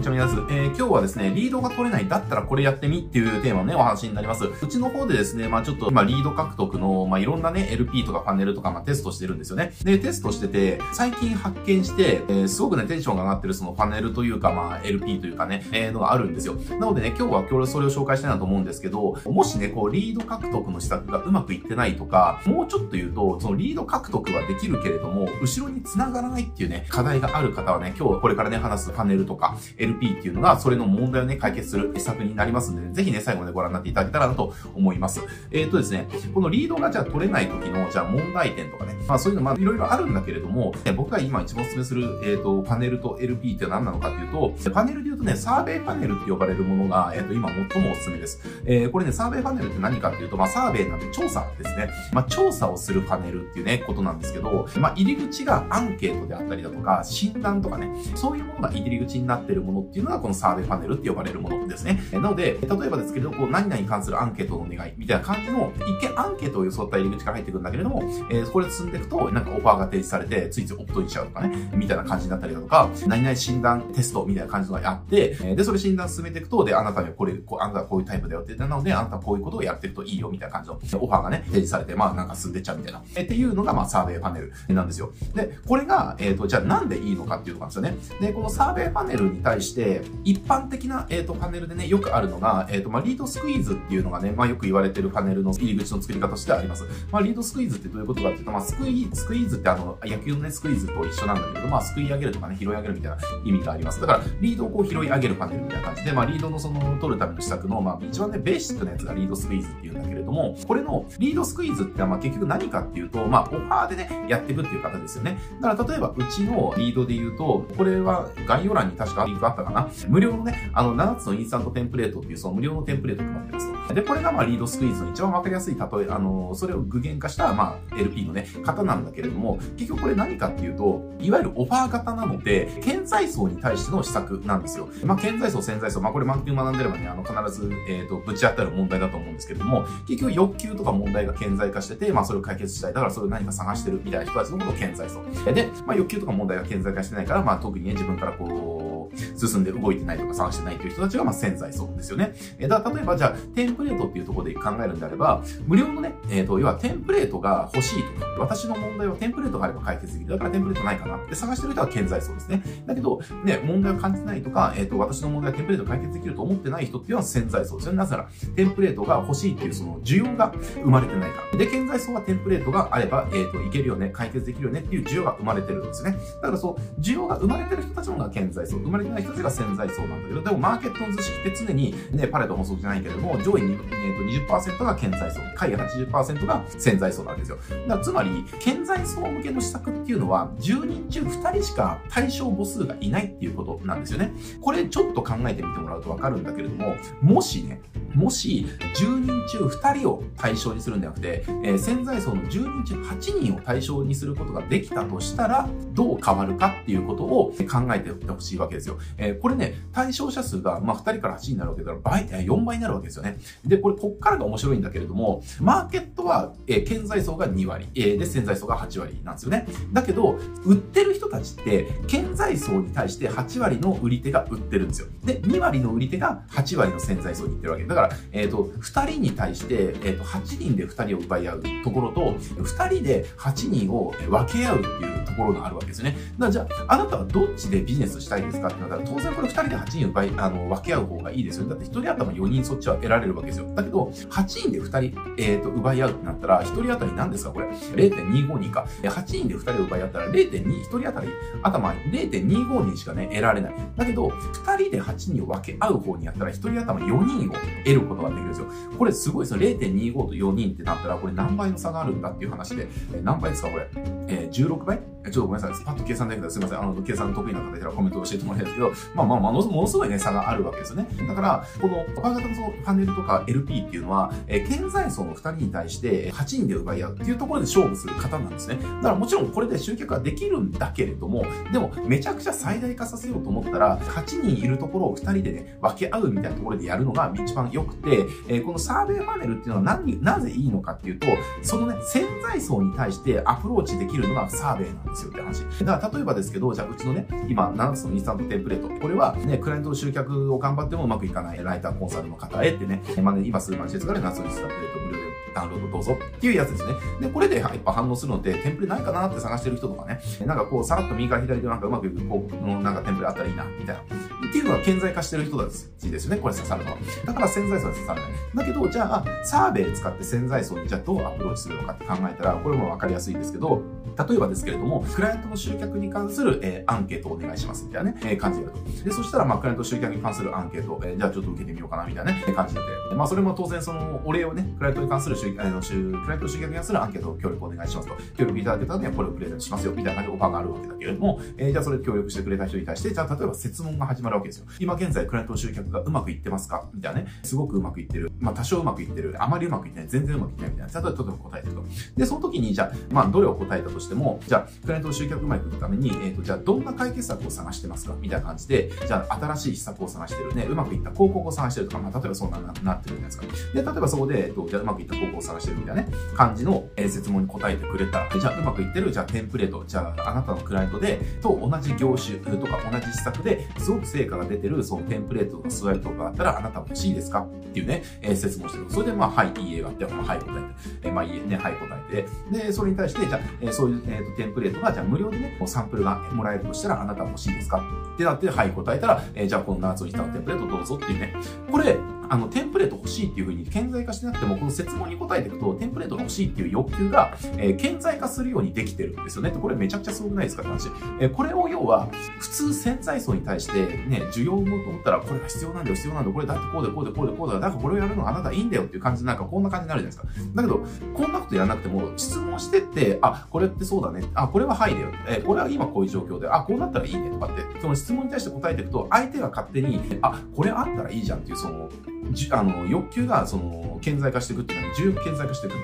にちは、皆さん。えー、今日はですね、リードが取れない、だったらこれやってみっていうテーマのね、お話になります。うちの方でですね、まあちょっと、今、リード獲得の、まあいろんなね、LP とかパネルとか、まあテストしてるんですよね。で、テストしてて、最近発見して、えー、すごくね、テンションが上がってるそのパネルというか、まあ LP というかね、えー、のがあるんですよ。なのでね、今日は今日それを紹介したいなと思うんですけど、もしね、こう、リード獲得の施策がうまくいってないとか、もうちょっと言うと、そのリード獲得はできるけれども、後ろに繋がらないっていうね、課題がある方はね、今日これからね、話すパネルとか LP っていうのが、それの問題をね、解決する施策になりますんで、ね、ぜひね、最後までご覧になっていただけたらなと思います。えっ、ー、とですね、このリードがじゃあ取れない時の、じゃあ問題点とかね、まあそういうのまあいろいろあるんだけれども、僕が今一番お勧めする、えっ、ー、と、パネルと LP って何なのかっていうと、パネルで言うとね、サーベイパネルって呼ばれるものが、えっ、ー、と、今最もお勧めです。えー、これね、サーベイパネルって何かっていうと、まあサーベイなんて調査ですね。まあ調査をするパネルっていうね、ことなんですけど、まあ入り口がアンケートであったりだとか、診断とかね、そういうものが入り口になってるものっていうのが、このサーベイパネルって呼ばれるものですね。なので、例えばですけど、こう、何々に関するアンケートのお願いみたいな感じの、一見アンケートを装った入り口から入ってくるんだけれども、えー、これ進んでいくと、なんかオファーが提示されて、ついついオプトインしちゃうとかね、みたいな感じになったりだとか、何々診断テストみたいな感じのがやって、で、それ診断進めていくと、で、あなたにはこれ、こうあなたはこういうタイプだよって言ったので、あなたはこういうことをやってるといいよみたいな感じのオファーがね、提示されて、まあなんか進んでっちゃうみたいな。えっていうのが、まあサーベイパネルなんですよ。で、これが、えっ、ー、と、じゃあなんでいいのかっていうところなんですよね。で、このサーベイパネルに対して、一般的な、えっ、ー、と、パネルでね、よくあるのが、えっ、ー、と、まあリードスクイーズっていうのがね、まあよく言われてるパネルの入り口の作り方としてあります。まあ lead squeeze ってどういうことかっていうと、まあスクイ squeeze ってあの、野球のね、スクイーズと一緒なんだけど、まあすくい上げるとかね、拾い上げるみたいな意味があります。だから、リードをこう拾い上げるパネルみたいな感じで、まあリードのその、取るための施策の、まあ一番ね、ベーシックなやつが lead squeeze っていうんだけれども、これの lead squeeze ってまあ結局何かっていうと、まあオファーでね、やっていくっていう方ですよね。だから例えば、うちのリードで言うと、これは概要欄に確かリンクあったかな。無料のね、あの、7つのインスタントテンプレートっていう、その無料のテンプレートを配ってますと。で、これがまあ lead squeeze の一番わかりやすい例え、あの、それを具現化した、まあ LP のね、方なんだけれども、結局これ何かっていうと、いわゆるオファー型なので、潜在層に対しての施策なんですよ。まあ、潜在層、潜在層、まあ、これマーケティング学んでればね、あの、必ず、えっ、ー、と、ぶち当たる問題だと思うんですけれども、結局欲求とか問題が顕在化してて、まあ、それを解決したい。だからそれを何か探してるみたいな人たちのことを潜在層。で、まあ、欲求とか問題が顕在化してないから、まあ、特にね、自分からこう、進んで動いてないとか探してないという人たちが、まあ、潜在層ですよね。えだから例えばじゃあ、テンプレートっていうところで考えるんであれば、無料のね、えっ、ー、と、要はテンプレートが欲しいとか、私の問題はテンプレートがあれば解決できる。だからテンプレートないかなって探してる人は潜在層ですね。だけど、ね、問題を感じないとか、えっ、ー、と、私の問題はテンプレート解決できると思ってない人っていうのは潜在層ですよね。なぜなら、テンプレートが欲しいっていうその需要が生まれてないから。で、潜在層はテンプレートがあれば、えっ、ー、と、いけるよね、解決できるよねっていう需要が生まれてるんですね。だからそう、需要が生まれてる人たちのが潜在層、生まれてない人たちが潜在層なんだけど、でもマーケットの図式って常にね、パレット法則じゃないけれども、上位に、えー、と20%が顕在層、下位80%が潜在層なわけですよ。だからつまり、顕在層向けの施策っていうのは、10人中2人しか対象母数がいないっていうことなんですよね。これちょっと考えてみてもらうとわかるんだけれども、もしね、もし、10人中2人を対象にするんじゃなくて、えー、潜在層の10人中8人を対象にすることができたとしたら、どう変わるかっていうことを考えておいてほしいわけですよ。えー、これね、対象者数が、まあ、2人から8人になるわけだから、倍、4倍になるわけですよね。で、これ、こっからが面白いんだけれども、マーケットは、えー、潜在層が2割、えー、で、潜在層が8割なんですよね。だけど、売ってる人たちって、潜在層に対して8割の売り手が売ってるんですよ。で、2割の売り手が8割の潜在層に行ってるわけ。だからから、えっ、ー、と、2人に対して、えっ、ー、と、8人で2人を奪い合うところと、2人で8人を分け合うっていうところがあるわけですよね。だじゃあ、あなたはどっちでビジネスしたいですかってなったら、当然これ2人で8人奪い、あの、分け合う方がいいですよ。だって1人頭4人そっちは得られるわけですよ。だけど、8人で2人、えっ、ー、と、奪い合うってなったら、1人当たり何ですかこれ？0.252か。8人で2人を奪い合ったら0.2、1人当たり頭0.25人しかね、得られない。だけど、2人で8人を分け合う方にやったら、1人頭4人を得得ることができるんですよ。これすごいですよ。0.25と4人ってなったら、これ何倍の差があるんだっていう話で、え何倍ですかこれ？えー、16倍？ちょっとごめんなさい。パッと計算できたらすみません。あの、計算得意な方いたらコメント教えてもらいたいですけど、まあまあ、ものすごいね、差があるわけですよね。だから、この、パ型のそのパネルとか LP っていうのは、えー、顕在層の2人に対して8人で奪い合うっていうところで勝負する方なんですね。だからもちろんこれで集客はできるんだけれども、でも、めちゃくちゃ最大化させようと思ったら、8人いるところを2人でね、分け合うみたいなところでやるのが一番良くて、えー、このサーベイパネルっていうのは何なぜいいのかっていうと、そのね、潜在層に対してアプローチできるるのがサーベイなんですよって話。だから例えばですけど、じゃあうちのね、今7つのインスタントテンプレート。これはね、クライアントの集客を頑張ってもうまくいかないライターコンサルの方へってね、まあね、今数万施設から7つのインスタントテンプレート無料でダウンロードどうぞっていうやつですね。で、これでやっぱ反応するのって、テンプレないかなって探してる人とかね、なんかこう、さらっと右から左でなんかうまくいく広告のなんかテンプレあったらいいな、みたいな。っていうのは顕在化してる人たちですよね、これ刺さるのは。だから潜在層は刺さらない。だけど、じゃあ、サーベイ使って潜在層にじゃあどうアプローチするのかって考えたら、これもわかりやすいんですけど、例えばですけれども、クライアントの集客に関する、えー、アンケートをお願いしますみたいなね、えー、感じでやると。で、そしたら、まあ、クライアント集客に関するアンケート、えー、じゃあちょっと受けてみようかなみたいなね、感じで。まあ、それも当然その、お礼をね、クライアントに関する集、あの、クライアント集客に関するアンケートを協力お願いしますと。協力いただけたらね、これをプレゼントしますよ、みたいな感じでオファーがあるわけだけれども、えー、じゃあそれ協力してくれた人に対して、じゃあ例えば質問が始まるわけですよ。今現在、クライアント集客がうまくいってますか？みたいなね、すごくうまくいってる。まあ、多少うまくいってる。あまりうまくいってない。全然うまくいってないみたいな。例えば、とても答えてると。で、その時に、じゃあ、まあ、どれを答えたとしても、じゃあ、クライアントの集客うまくいくために、えっ、ー、と、じゃあ、どんな解決策を探してますか？みたいな感じで、じゃあ、新しい施策を探してるね、うまくいった広告を探してるとか、まあ、例えばそんなななってるじゃないですか。で、例えばそこで、えっと、じゃあ、うまくいった広告を探してるみたいなね、感じの、えー、質問に答えてくれたら。じゃあ、うまくいってる、じゃあ、テンプレート、じゃあ、あなたのクライアントで、と同じ業種とか同じ施策ですごく成果が出てる、そのテンプレートとかスワイプとかだったら、あなた欲しいですか？っていうね、えー、質問してる。それで、まあ、はい、いいえがあって、まあ、はい、答えて、えー、まあ、いいえね、はい、答えて、で、それに対して、じゃあ、えー、そういう、えーと、テンプレートが、じゃあ、無料でね、サンプルがもらえるとしたら、あなた欲しいですか？ってなって、はい、答えたら、えー、じゃあ、この夏をしたのテンプレートどうぞっていうね。これ、あの、テンプレート欲しいっていう風に顕在化してなくても、この質問に答えていくと、テンプレートが欲しいっていう欲求が、えー、顕在化するようにできてるんですよね。これめちゃくちゃすごくないですかって話。えー、これを要は、普通潜在層に対してね、需要を持うと思ったら、これが必要なんだよ、必要なんだよ、これだってこうでこうでこうでこうだ、だからこれをやるのあなたいいんだよっていう感じで、なんかこんな感じになるじゃないですか。だけど、こんなことやらなくても、質問してって、あ、これってそうだね。あ、これははいだよ。えー、これは今こういう状況で、あ、こうなったらいいねとかって、その質問に対して答えていくと、相手が勝手に、あ、これあったらいいじゃんっていう、その、じあの、欲求が、その、顕在化していくっていうのは、需要顕在化していくっ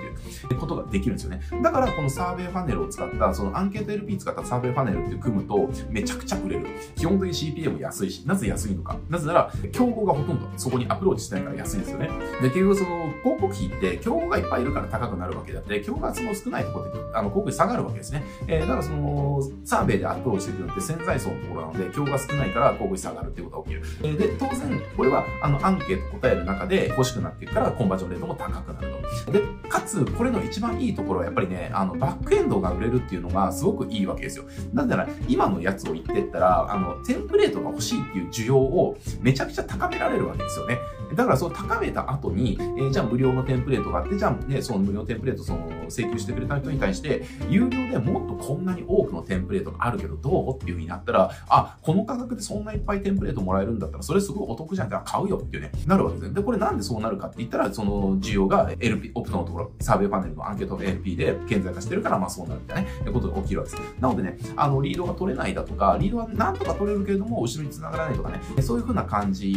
ていうことができるんですよね。だから、このサーベイファネルを使った、そのアンケート LP 使ったサーベイファネルって組むと、めちゃくちゃ売れる。基本的に CPA も安いし、なぜ安いのか。なぜなら、競合がほとんどそこにアプローチしてないから安いですよね。で、結局その、広告費って、競合がいっぱいいるから高くなるわけであって、競合がその少ないところで、あの、広告費下がるあるわけですね。えー、だからその、サーベイでアプローチしてくるのって潜在層のところなので、競合が少ないから広告費下がるってことが起きる。えー、で、当然、これは、あの、アンケート答える中で欲しくなっていくから、コンバージョンレートも高くなると。で、かつ、これの一番いいところはやっぱりね、あの、バックエンドが売れるっていうのがすごくいいわけですよ。なんなら、今のやつを言ってったら、あの、テンプレートが欲しいっていう需要をめちゃくちゃ高められるわけですよね。だから、その高めた後に、えー、じゃあ無料のテンプレートがあって、じゃあね、その無料テンプレートその請求してくれた人に対して、有料でもっとこんなに多くのテンプレートがあるけどどう？っていう風になったら、あ、この価格でそんないっぱいテンプレートもらえるんだったら、それすごいお得じゃん。って買うよっていうね、なるわけですね。で、これなんでそうなるかって言ったら、その需要が LP、オプトのところ、サーベイパネルのアンケート LP で顕在化してるから、まあそうなるみたいなね、ことが起きるわけです。なのでね、あの、リードが取れないだとか、リードはなんとか取れるけれども、後ろに繋がらないとかね、そういう風な感じ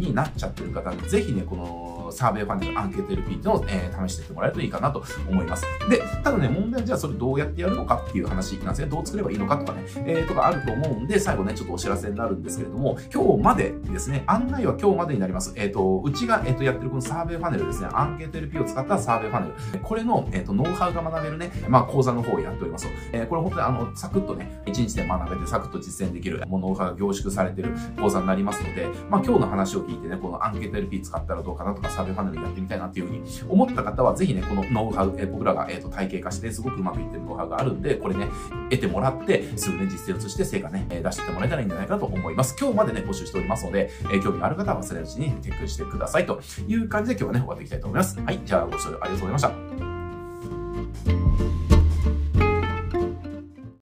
になっちゃってる方、ぜひね、このサーベイパネルアンケート LP っていうのを、えー、試してってもらえるといいかなと思います。で、ただね、問題はじゃあそれどうやってやるのかっていう話なんですね。どう作ればいいのかとかね、えー、とかあると思うんで、最後ね、ちょっとお知らせになるんですけれども、今日までですね、案内は今日までになります。えっ、ー、と、うちが、え、ー、と、やってるこのサーベイパネルですね、アンケート LP を使ったサーベイパネル。これの、えっ、と、ノウハウが学べるね、まあ、講座の方をやっております。えこれ本当にあの、サクッとね、1日で学べてサクッと実践できる、もうノウハウが凝縮されてる講座になりますので、まあ、今日の話を聞いてね、このアンケート LP 使ったらどうかなとか、サーベイパネルやってみたいなっていうふうに思った方は、ぜひね、このノウハウ、え僕らが、えっ、と、体系化して、すごくうまくいってるノウハウがあるんで、これね、得てもらって、すぐね、実践をして成果ね、出してってもらえたらいいんじゃないかなと思います。今日までね、募集しておりますので、え興味がある方は忘れないうちにチェックしてくださいという感じで今日はね、終わっていきたいと思います。はい、じゃあご視聴ありがとうございました。